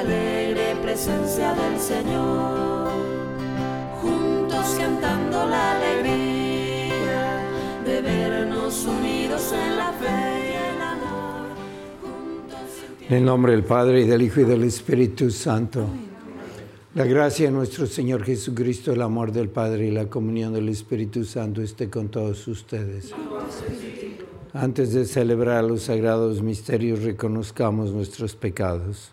Alegre presencia del Señor, juntos cantando la alegría de vernos unidos en la fe y el amor. En el nombre del Padre y del Hijo y del Espíritu Santo. La gracia de nuestro Señor Jesucristo, el amor del Padre y la comunión del Espíritu Santo esté con todos ustedes. Antes de celebrar los sagrados misterios, reconozcamos nuestros pecados.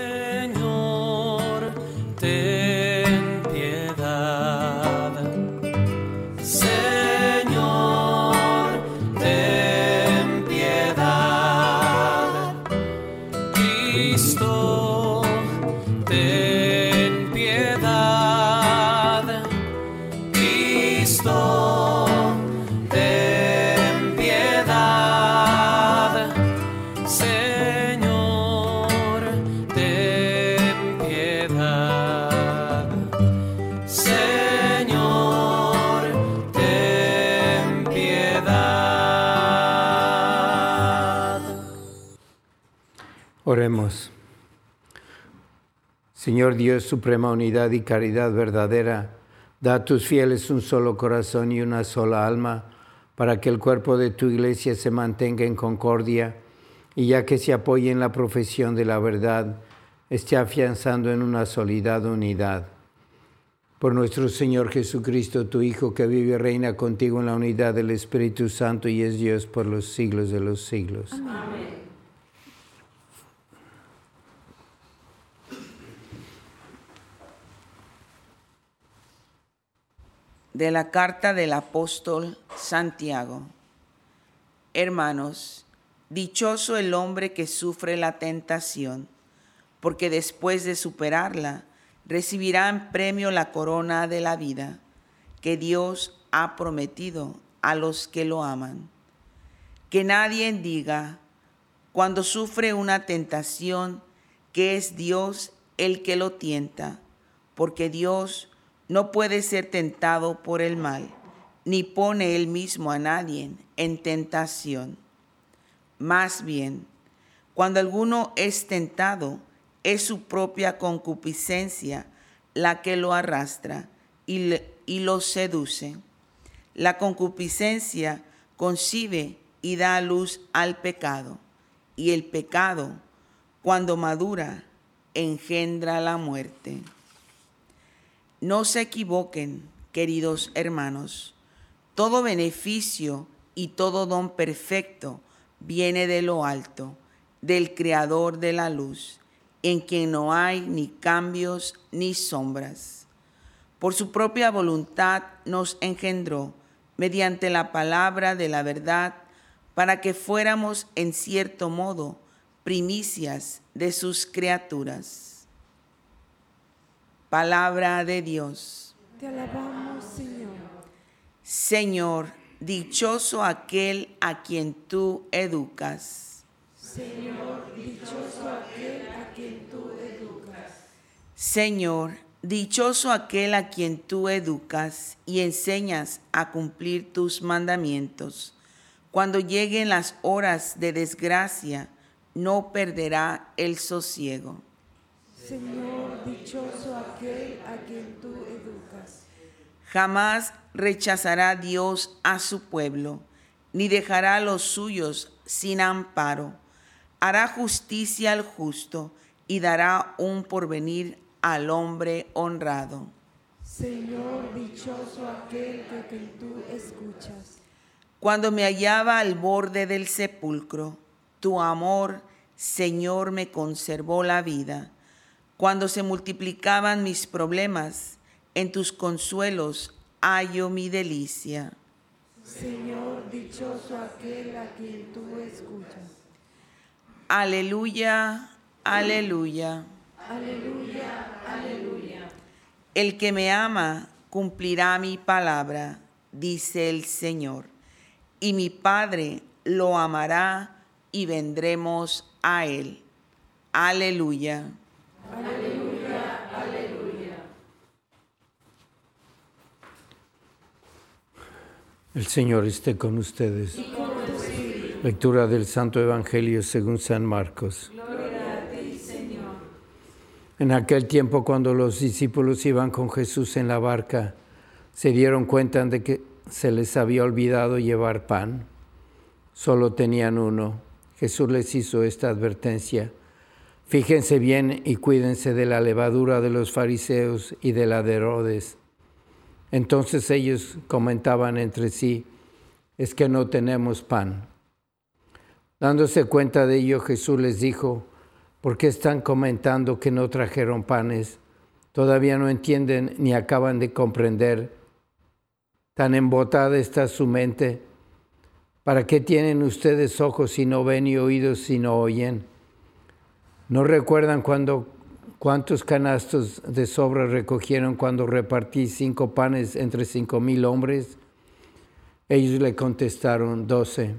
Dios, suprema unidad y caridad verdadera, da a tus fieles un solo corazón y una sola alma, para que el cuerpo de tu iglesia se mantenga en concordia y ya que se apoye en la profesión de la verdad, esté afianzando en una solidad unidad. Por nuestro Señor Jesucristo, tu Hijo, que vive y reina contigo en la unidad del Espíritu Santo y es Dios por los siglos de los siglos. Amén. De la carta del apóstol Santiago. Hermanos, dichoso el hombre que sufre la tentación, porque después de superarla, recibirá en premio la corona de la vida que Dios ha prometido a los que lo aman. Que nadie diga, cuando sufre una tentación, que es Dios el que lo tienta, porque Dios no puede ser tentado por el mal, ni pone él mismo a nadie en tentación. Más bien, cuando alguno es tentado, es su propia concupiscencia la que lo arrastra y, lo seduce. La concupiscencia concibe y da luz al pecado, y el pecado, cuando madura, engendra la muerte. No se equivoquen, queridos hermanos. Todo beneficio y todo don perfecto viene de lo alto, del Creador de la luz, en quien no hay ni cambios ni sombras. Por su propia voluntad nos engendró mediante la palabra de la verdad para que fuéramos en cierto modo primicias de sus criaturas. Palabra de Dios. Te alabamos, Señor. Señor, dichoso aquel a quien tú educas. Señor, dichoso aquel a quien tú educas. Señor, dichoso aquel a quien tú educas y enseñas a cumplir tus mandamientos. Cuando lleguen las horas de desgracia, no perderá el sosiego. Señor, dichoso aquel a quien tú educas. Jamás rechazará Dios a su pueblo, ni dejará a los suyos sin amparo. Hará justicia al justo y dará un porvenir al hombre honrado. Señor, dichoso aquel a quien tú escuchas. Cuando me hallaba al borde del sepulcro, tu amor, Señor, me conservó la vida. Cuando se multiplicaban mis problemas, en tus consuelos hallo mi delicia. Señor, dichoso aquel a quien tú escuchas. Aleluya, aleluya. Aleluya, aleluya. El que me ama cumplirá mi palabra, dice el Señor, y mi Padre lo amará y vendremos a él. Aleluya. Aleluya, aleluya. El Señor esté con ustedes. Lectura del Santo Evangelio según San Marcos. Gloria a ti, Señor. En aquel tiempo cuando los discípulos iban con Jesús en la barca, se dieron cuenta de que se les había olvidado llevar pan. Solo tenían uno. Jesús les hizo esta advertencia. Fíjense bien y cuídense de la levadura de los fariseos y de la de Herodes. Entonces ellos comentaban entre sí, es que no tenemos pan. Dándose cuenta de ello, Jesús les dijo, ¿por qué están comentando que no trajeron panes? Todavía no entienden ni acaban de comprender. Tan embotada está su mente. ¿Para qué tienen ustedes ojos si no ven y oídos si no oyen? ¿No recuerdan cuántos canastos de sobra recogieron cuando repartí cinco panes entre cinco mil hombres? Ellos le contestaron, doce.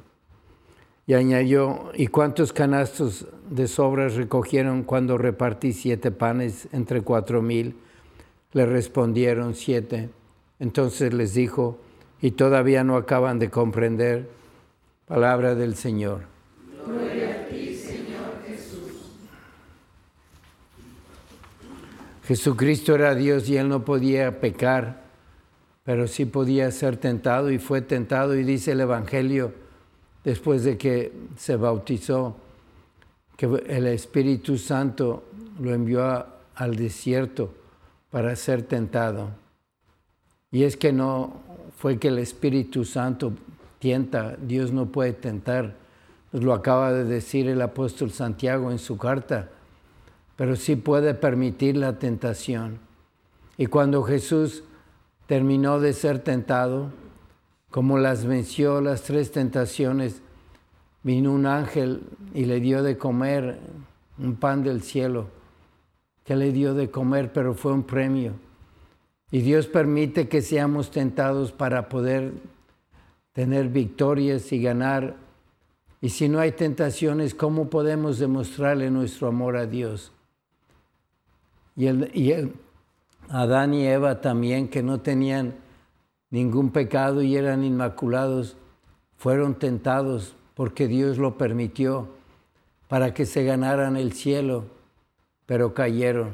Y añadió, ¿y cuántos canastos de sobras recogieron cuando repartí siete panes entre cuatro mil? Le respondieron, siete. Entonces les dijo, ¿y todavía no acaban de comprender? Palabra del Señor. Gloria a ti, Señor Jesús. Jesucristo era Dios y él no podía pecar, pero sí podía ser tentado y fue tentado y dice el Evangelio después de que se bautizó que el Espíritu Santo lo envió al desierto para ser tentado. Y es que no fue que el Espíritu Santo tienta, Dios no puede tentar. Lo acaba de decir el apóstol Santiago en su carta pero sí puede permitir la tentación. Y cuando Jesús terminó de ser tentado, como las venció las tres tentaciones, vino un ángel y le dio de comer un pan del cielo, que le dio de comer, pero fue un premio. Y Dios permite que seamos tentados para poder tener victorias y ganar. Y si no hay tentaciones, ¿cómo podemos demostrarle nuestro amor a Dios? Y, el, Adán y Eva también, que no tenían ningún pecado y eran inmaculados, fueron tentados porque Dios lo permitió para que se ganaran el cielo, pero cayeron.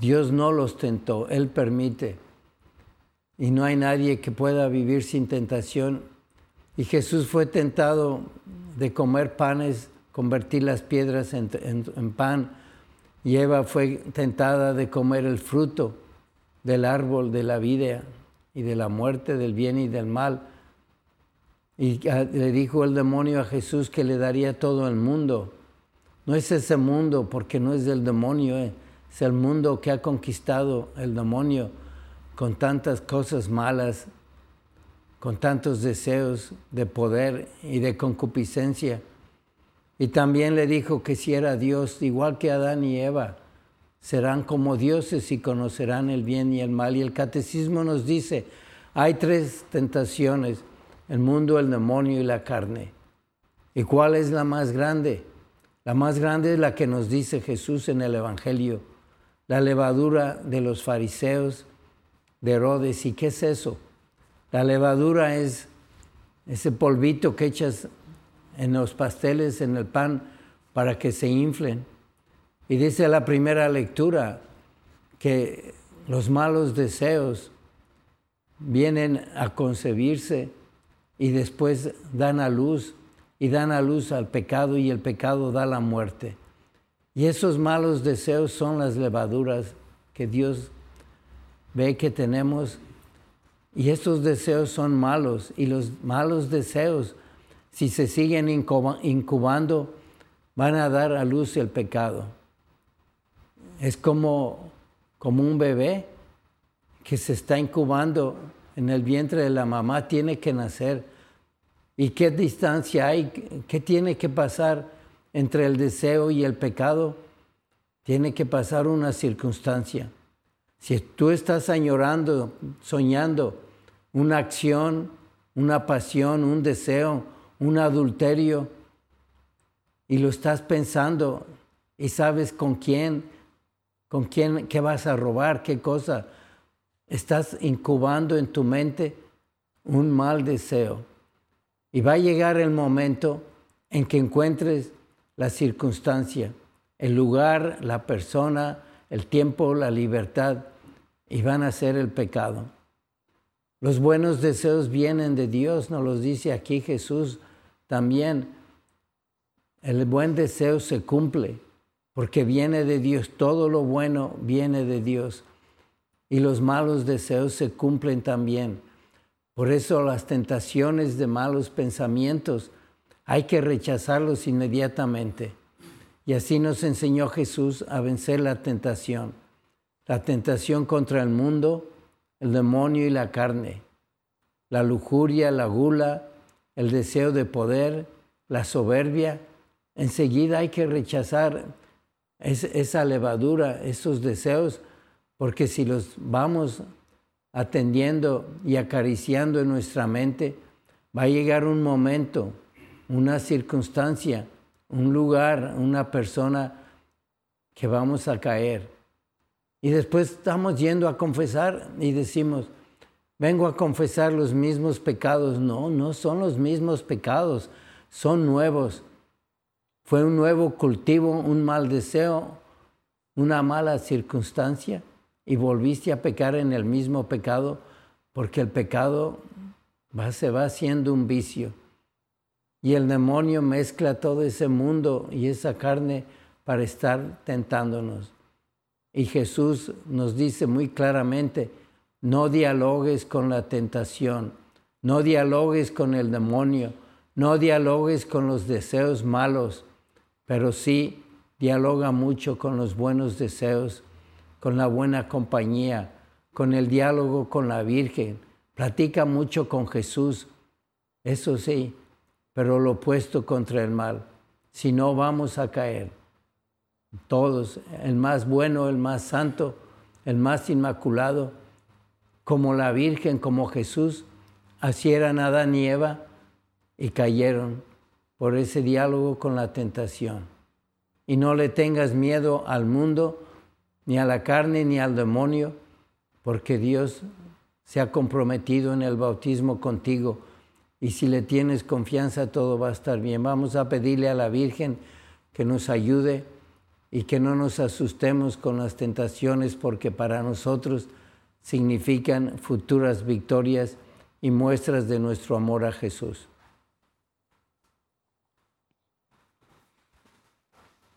Dios no los tentó, Él permite. Y no hay nadie que pueda vivir sin tentación. Y Jesús fue tentado de comer panes, convertir las piedras en, en- en pan. Y Eva fue tentada de comer el fruto del árbol de la vida y de la muerte, del bien y del mal. Y ah, le dijo el demonio a Jesús que le daría todo el mundo. No es ese mundo porque no es del demonio, eh, es el mundo que ha conquistado el demonio con tantas cosas malas, con tantos deseos de poder y de concupiscencia. Y también le dijo que si era Dios, igual que Adán y Eva, serán como dioses y conocerán el bien y el mal. Y el catecismo nos dice, Hay tres tentaciones, el mundo, el demonio y la carne. ¿Y cuál es la más grande? La más grande es la que nos dice Jesús en el Evangelio, la levadura de los fariseos de Herodes. ¿Y qué es eso? La levadura es ese polvito que echas en los pasteles, en el pan, para que se inflen. Y dice la primera lectura que los malos deseos vienen a concebirse y después dan a luz y dan a luz al pecado y el pecado da la muerte. Y esos malos deseos son las levaduras que Dios ve que tenemos y estos deseos son malos y los malos deseos, si se siguen incubando, van a dar a luz el pecado. Es como, como un bebé que se está incubando en el vientre de la mamá, tiene que nacer. ¿Y qué distancia hay? ¿Qué tiene que pasar entre el deseo y el pecado? Tiene que pasar una circunstancia. Si tú estás añorando, soñando una acción, una pasión, un deseo, un adulterio, y lo estás pensando y sabes con quién, con quién, qué vas a robar, qué cosa, estás incubando en tu mente un mal deseo. Y va a llegar el momento en que encuentres la circunstancia, el lugar, la persona, el tiempo, la libertad, y van a ser el pecado. Los buenos deseos vienen de Dios, nos los dice aquí Jesús también. El buen deseo se cumple porque viene de Dios, todo lo bueno viene de Dios. Y los malos deseos se cumplen también. Por eso las tentaciones de malos pensamientos hay que rechazarlos inmediatamente. Y así nos enseñó Jesús a vencer la tentación. La tentación contra el mundo, el demonio y la carne, la lujuria, la gula, el deseo de poder, la soberbia, enseguida hay que rechazar esa levadura, esos deseos, porque si los vamos atendiendo y acariciando en nuestra mente, va a llegar un momento, una circunstancia, un lugar, una persona que vamos a caer. Y después estamos yendo a confesar y decimos, vengo a confesar los mismos pecados. No, no son los mismos pecados, son nuevos. Fue un nuevo cultivo, un mal deseo, una mala circunstancia y volviste a pecar en el mismo pecado porque el pecado va, se va haciendo un vicio. Y el demonio mezcla todo ese mundo y esa carne para estar tentándonos. Y Jesús nos dice muy claramente, no dialogues con la tentación, no dialogues con el demonio, no dialogues con los deseos malos, pero sí dialoga mucho con los buenos deseos, con la buena compañía, con el diálogo con la Virgen. Platica mucho con Jesús, eso sí, pero lo opuesto contra el mal. Si no, vamos a caer todos, el más bueno, el más santo, el más inmaculado, como la Virgen, como Jesús, así eran Adán y Eva y cayeron por ese diálogo con la tentación. Y no le tengas miedo al mundo, ni a la carne, ni al demonio, porque Dios se ha comprometido en el bautismo contigo. Y si le tienes confianza, todo va a estar bien. Vamos a pedirle a la Virgen que nos ayude y que no nos asustemos con las tentaciones porque para nosotros significan futuras victorias y muestras de nuestro amor a Jesús.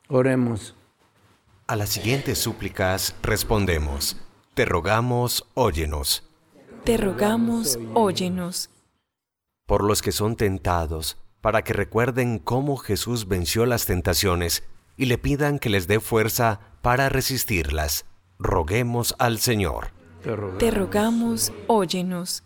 Oremos. A las siguientes súplicas respondemos, te rogamos, óyenos. Te rogamos, óyenos. Por los que son tentados, para que recuerden cómo Jesús venció las tentaciones y le pidan que les dé fuerza para resistirlas. Roguemos al Señor. Te rogamos, óyenos.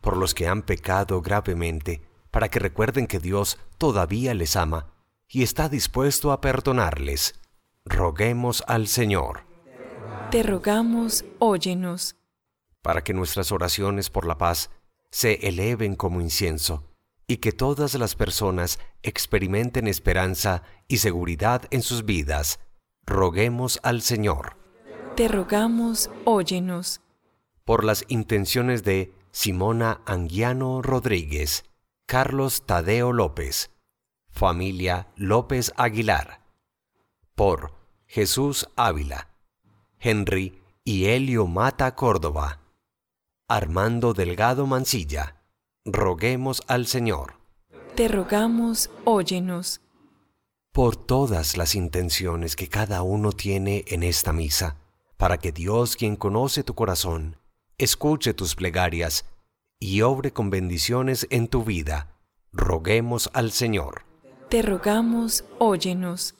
Por los que han pecado gravemente, para que recuerden que Dios todavía les ama y está dispuesto a perdonarles. Roguemos al Señor. Te rogamos, óyenos. para que nuestras oraciones por la paz se eleven como incienso y que todas las personas experimenten esperanza y seguridad en sus vidas. Roguemos al Señor. Te rogamos, óyenos. Por las intenciones de Simona Anguiano Rodríguez, Carlos Tadeo López, familia López Aguilar. Por Jesús Ávila, Henry y Helio Mata Córdoba, Armando Delgado Mancilla roguemos al Señor. Te rogamos, óyenos. Por todas las intenciones que cada uno tiene en esta misa, para que Dios, quien conoce tu corazón, escuche tus plegarias y obre con bendiciones en tu vida, roguemos al Señor. Te rogamos, óyenos.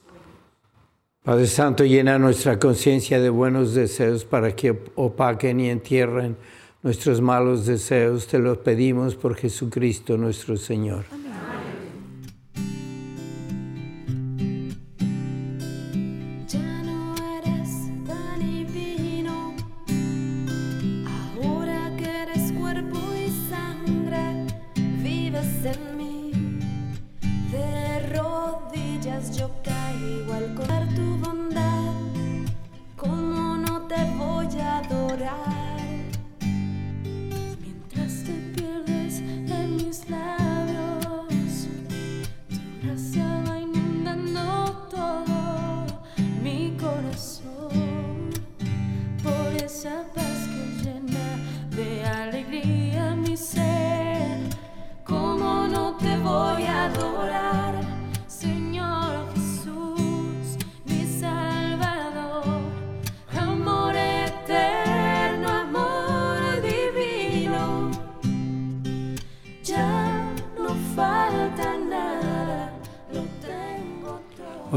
Padre Santo, llena nuestra conciencia de buenos deseos para que opaquen y entierren Nuestros malos deseos te los pedimos por Jesucristo nuestro Señor.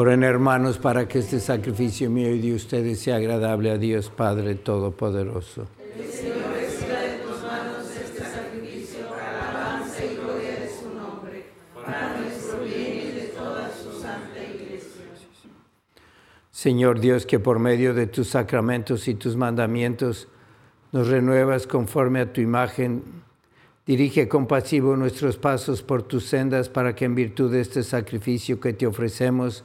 Oren hermanos para que este sacrificio mío y de ustedes sea agradable a Dios Padre Todopoderoso. Señor Dios, que por medio de tus sacramentos y tus mandamientos nos renuevas conforme a tu imagen, Dirige compasivo nuestros pasos por tus sendas para que en virtud de este sacrificio que te ofrecemos,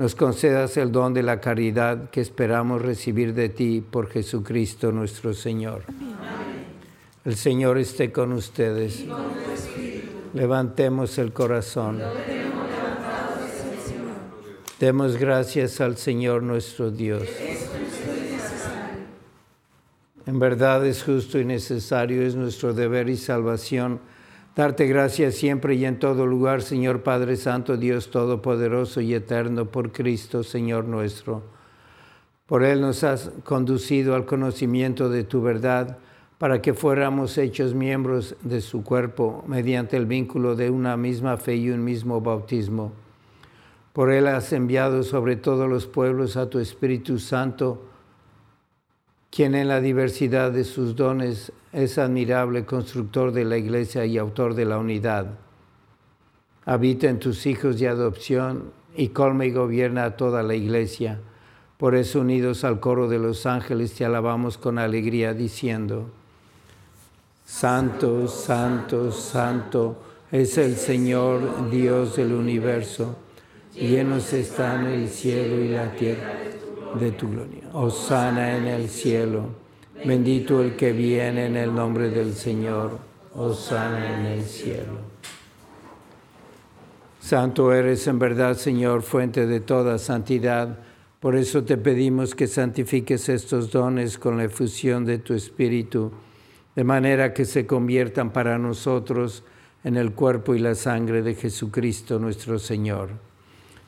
nos concedas el don de la caridad que esperamos recibir de ti por Jesucristo nuestro Señor. El Señor esté con ustedes. Levantemos el corazón. Demos gracias al Señor nuestro Dios. En verdad es justo y necesario, es nuestro deber y salvación Darte gracias siempre y en todo lugar, Señor Padre Santo, Dios Todopoderoso y Eterno, por Cristo, Señor nuestro. Por Él nos has conducido al conocimiento de tu verdad, para que fuéramos hechos miembros de su cuerpo mediante el vínculo de una misma fe y un mismo bautismo. Por Él has enviado sobre todos los pueblos a tu Espíritu Santo, quien en la diversidad de sus dones es admirable constructor de la iglesia y autor de la unidad. Habita en tus hijos de adopción y colma y gobierna a toda la iglesia. Por eso unidos al coro de los ángeles te alabamos con alegría diciendo, Santo, santo, santo es el Señor Dios del universo. Llenos están el cielo y la tierra de tu gloria. Osana en el cielo. Bendito el que viene en el nombre del Señor. Osana en el cielo. Santo eres en verdad, Señor, fuente de toda santidad. Por eso te pedimos que santifiques estos dones con la efusión de tu Espíritu, de manera que se conviertan para nosotros en el cuerpo y la sangre de Jesucristo nuestro Señor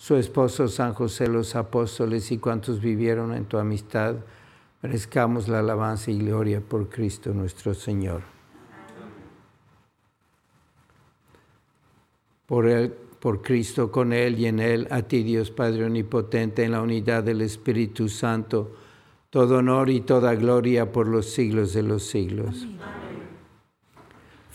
su esposo San José, los apóstoles y cuantos vivieron en tu amistad, merezcamos la alabanza y gloria por Cristo nuestro Señor. Por él, por Cristo, con Él y en Él, a ti Dios Padre Omnipotente, en la unidad del Espíritu Santo, todo honor y toda gloria por los siglos de los siglos.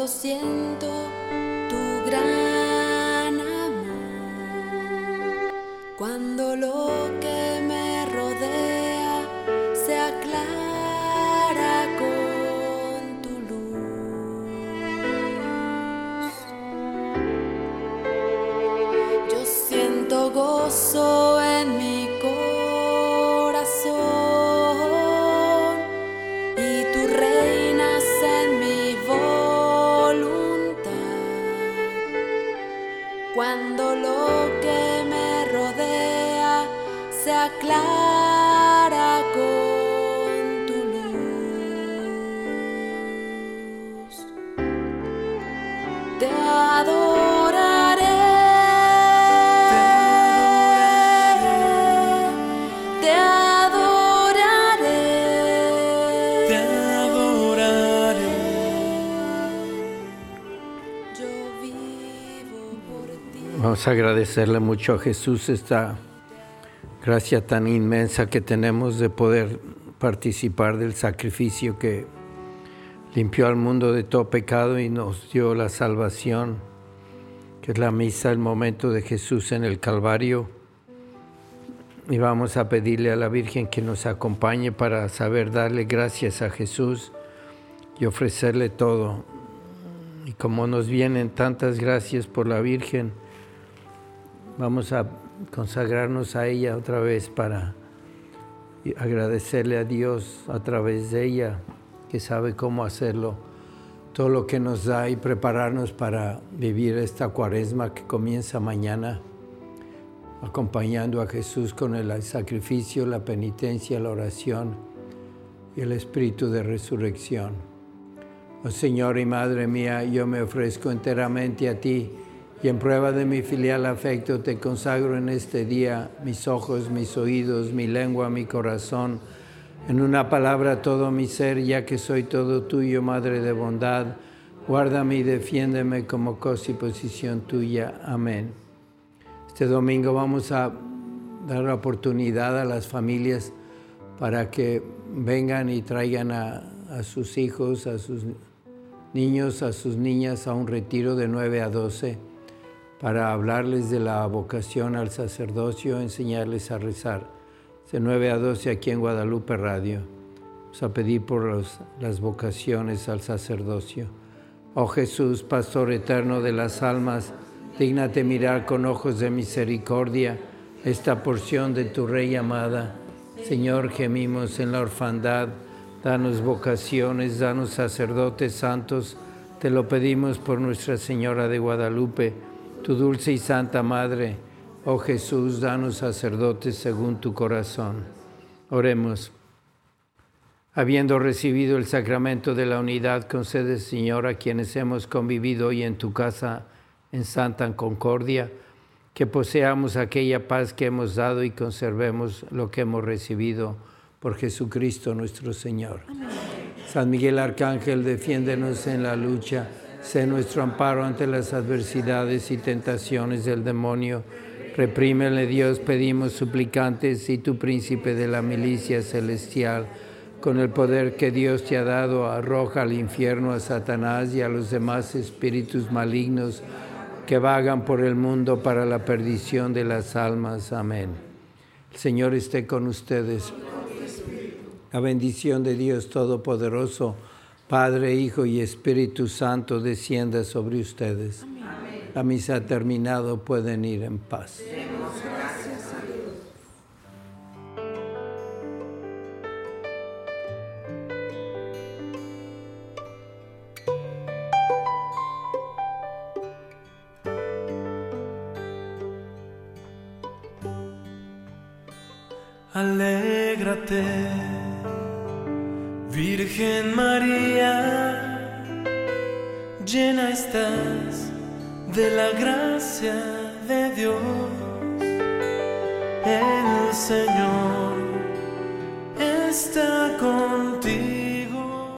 cuando siento a agradecerle mucho a Jesús esta gracia tan inmensa que tenemos de poder participar del sacrificio que limpió al mundo de todo pecado y nos dio la salvación, que es la misa, el momento de Jesús en el Calvario. Y vamos a pedirle a la Virgen que nos acompañe para saber darle gracias a Jesús y ofrecerle todo. Y como nos vienen tantas gracias por la Virgen, vamos a consagrarnos a ella otra vez para agradecerle a Dios a través de ella, que sabe cómo hacerlo, todo lo que nos da y prepararnos para vivir esta cuaresma que comienza mañana, acompañando a Jesús con el sacrificio, la penitencia, la oración y el espíritu de resurrección. Oh Señor y Madre mía, yo me ofrezco enteramente a ti y en prueba de mi filial afecto te consagro en este día mis ojos, mis oídos, mi lengua, mi corazón, en una palabra todo mi ser, ya que soy todo tuyo, Madre de bondad. Guárdame y defiéndeme como cosa y posición tuya. Amén. Este domingo vamos a dar la oportunidad a las familias para que vengan y traigan a, sus hijos, a sus niños, a sus niñas a un retiro de 9 a 12 para hablarles de la vocación al sacerdocio, enseñarles a rezar. De 9 a 12 aquí en Guadalupe Radio. Vamos a pedir por las vocaciones al sacerdocio. Oh Jesús, Pastor eterno de las almas, dígnate mirar con ojos de misericordia esta porción de tu Rey amada. Señor, gemimos en la orfandad, danos vocaciones, danos sacerdotes santos, te lo pedimos por Nuestra Señora de Guadalupe, tu dulce y santa Madre. Oh Jesús, danos sacerdotes según tu corazón. Oremos. Habiendo recibido el sacramento de la unidad, concede, Señor, a quienes hemos convivido hoy en tu casa en santa concordia, que poseamos aquella paz que hemos dado y conservemos lo que hemos recibido por Jesucristo nuestro Señor. San Miguel Arcángel, defiéndenos en la lucha, sé nuestro amparo ante las adversidades y tentaciones del demonio. Reprímele Dios, pedimos suplicantes, y tu príncipe de la milicia celestial, con el poder que Dios te ha dado, arroja al infierno a Satanás y a los demás espíritus malignos que vagan por el mundo para la perdición de las almas. Amén. El Señor esté con ustedes. La bendición de Dios Todopoderoso, Padre, Hijo y Espíritu Santo, descienda sobre ustedes. La misa ha terminado, pueden ir en paz.